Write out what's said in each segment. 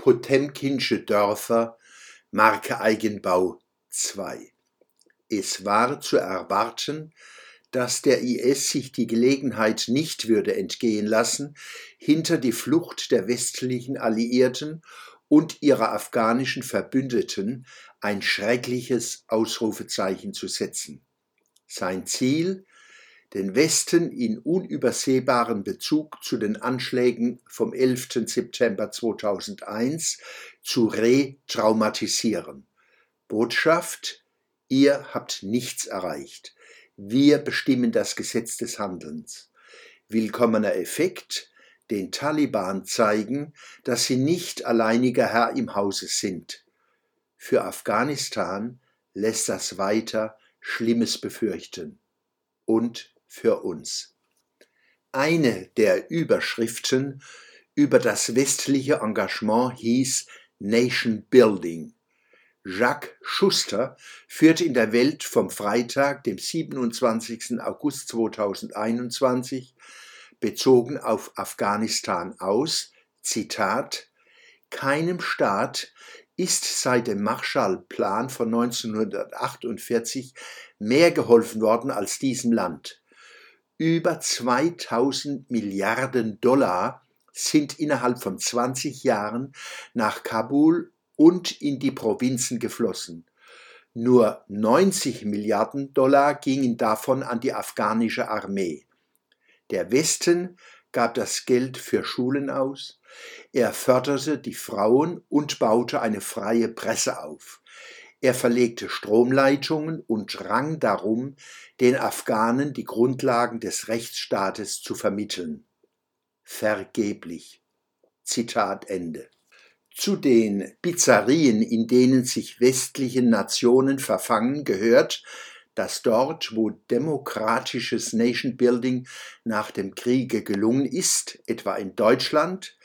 Potemkinsche Dörfer, Marke Eigenbau 2. Es war zu erwarten, dass der IS sich die Gelegenheit nicht würde entgehen lassen, hinter die Flucht der westlichen Alliierten und ihrer afghanischen Verbündeten ein schreckliches Ausrufezeichen zu setzen. Sein Ziel, den Westen in unübersehbaren Bezug zu den Anschlägen vom 11. September 2001 zu retraumatisieren. Botschaft, ihr habt nichts erreicht. Wir bestimmen das Gesetz des Handelns. Willkommener Effekt, den Taliban zeigen, dass sie nicht alleiniger Herr im Hause sind. Für Afghanistan lässt das weiter Schlimmes befürchten. Und für uns. Eine der Überschriften über das westliche Engagement hieß Nation Building. Jacques Schuster führt in der Welt vom Freitag, dem 27. August 2021, bezogen auf Afghanistan aus, Zitat, keinem Staat ist seit dem Marshallplan von 1948 mehr geholfen worden als diesem Land. Über 2000 Milliarden Dollar sind innerhalb von 20 Jahren nach Kabul und in die Provinzen geflossen. Nur 90 Milliarden Dollar gingen davon an die afghanische Armee. Der Westen gab das Geld für Schulen aus, er förderte die Frauen und baute eine freie Presse auf. Er verlegte Stromleitungen und rang darum, den Afghanen die Grundlagen des Rechtsstaates zu vermitteln. Vergeblich. Zitat Ende. Zu den Pizzerien, in denen sich westliche Nationen verfangen, gehört, dass dort, wo demokratisches Nation Building nach dem Kriege gelungen ist, etwa in Deutschland,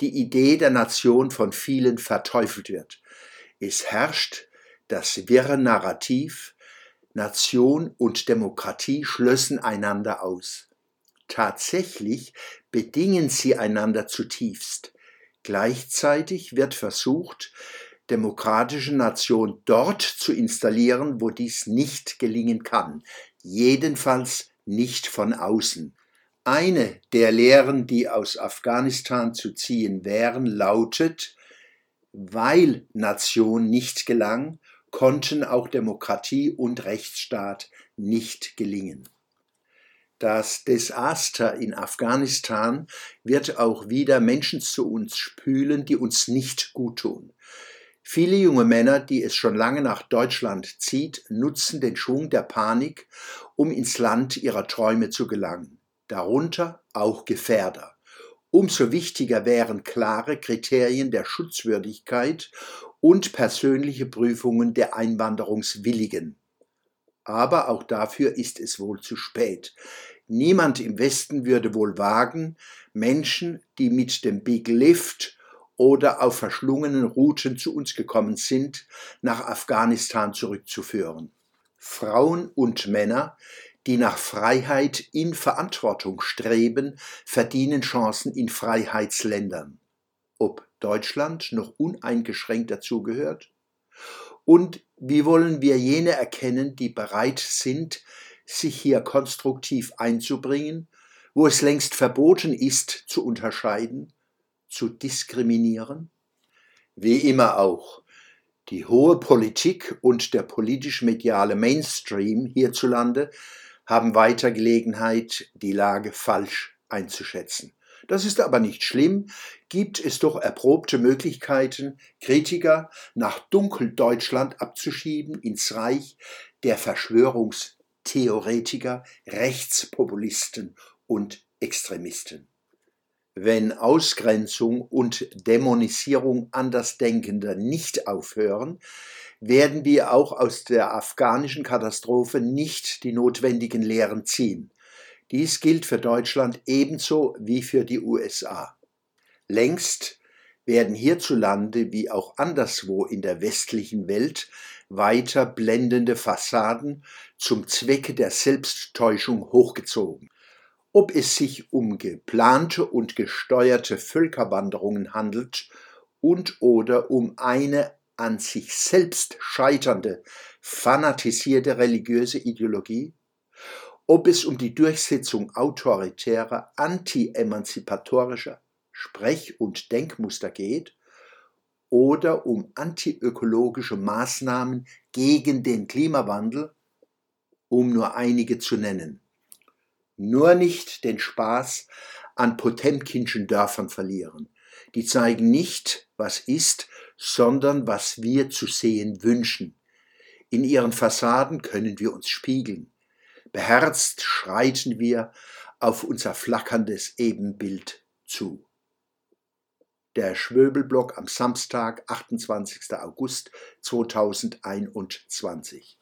die Idee der Nation von vielen verteufelt wird. Es herrscht das wirre Narrativ, Nation und Demokratie schlössen einander aus. Tatsächlich bedingen sie einander zutiefst. Gleichzeitig wird versucht, demokratische Nation dort zu installieren, wo dies nicht gelingen kann, jedenfalls nicht von außen. Eine der Lehren, die aus Afghanistan zu ziehen wären, lautet, weil Nation nicht gelang, konnten auch Demokratie und Rechtsstaat nicht gelingen. Das Desaster in Afghanistan wird auch wieder Menschen zu uns spülen, die uns nicht gut tun. Viele junge Männer, die es schon lange nach Deutschland zieht, nutzen den Schwung der Panik, um ins Land ihrer Träume zu gelangen. Darunter auch Gefährder. Umso wichtiger wären klare Kriterien der Schutzwürdigkeit und persönliche Prüfungen der Einwanderungswilligen. Aber auch dafür ist es wohl zu spät. Niemand im Westen würde wohl wagen, Menschen, die mit dem Big Lift oder auf verschlungenen Routen zu uns gekommen sind, nach Afghanistan zurückzuführen. Frauen und Männer, die nach Freiheit in Verantwortung streben, verdienen Chancen in Freiheitsländern. Ob Deutschland noch uneingeschränkt dazugehört? Und wie wollen wir jene erkennen, die bereit sind, sich hier konstruktiv einzubringen, wo es längst verboten ist, zu unterscheiden, zu diskriminieren? Wie immer auch, die hohe Politik und der politisch-mediale Mainstream hierzulande haben weiter Gelegenheit, die Lage falsch einzuschätzen. Das ist aber nicht schlimm, gibt es doch erprobte Möglichkeiten, Kritiker nach Dunkeldeutschland abzuschieben ins Reich der Verschwörungstheoretiker, Rechtspopulisten und Extremisten. Wenn Ausgrenzung und Dämonisierung Andersdenkender nicht aufhören, werden wir auch aus der afghanischen Katastrophe nicht die notwendigen Lehren ziehen. Dies gilt für Deutschland ebenso wie für die USA. Längst werden hierzulande wie auch anderswo in der westlichen Welt weiter blendende Fassaden zum Zwecke der Selbsttäuschung hochgezogen. Ob es sich um geplante und gesteuerte Völkerwanderungen handelt und oder um eine an sich selbst scheiternde, fanatisierte religiöse Ideologie? Ob es um die Durchsetzung autoritärer, anti-emanzipatorischer Sprech- und Denkmuster geht oder um antiökologische Maßnahmen gegen den Klimawandel, um nur einige zu nennen. Nur nicht den Spaß an Potemkinschen Dörfern verlieren. Die zeigen nicht, was ist, sondern was wir zu sehen wünschen. In ihren Fassaden können wir uns spiegeln. Beherzt schreiten wir auf unser flackerndes Ebenbild zu. Der Schwöbelblock am Samstag, 28. August 2021.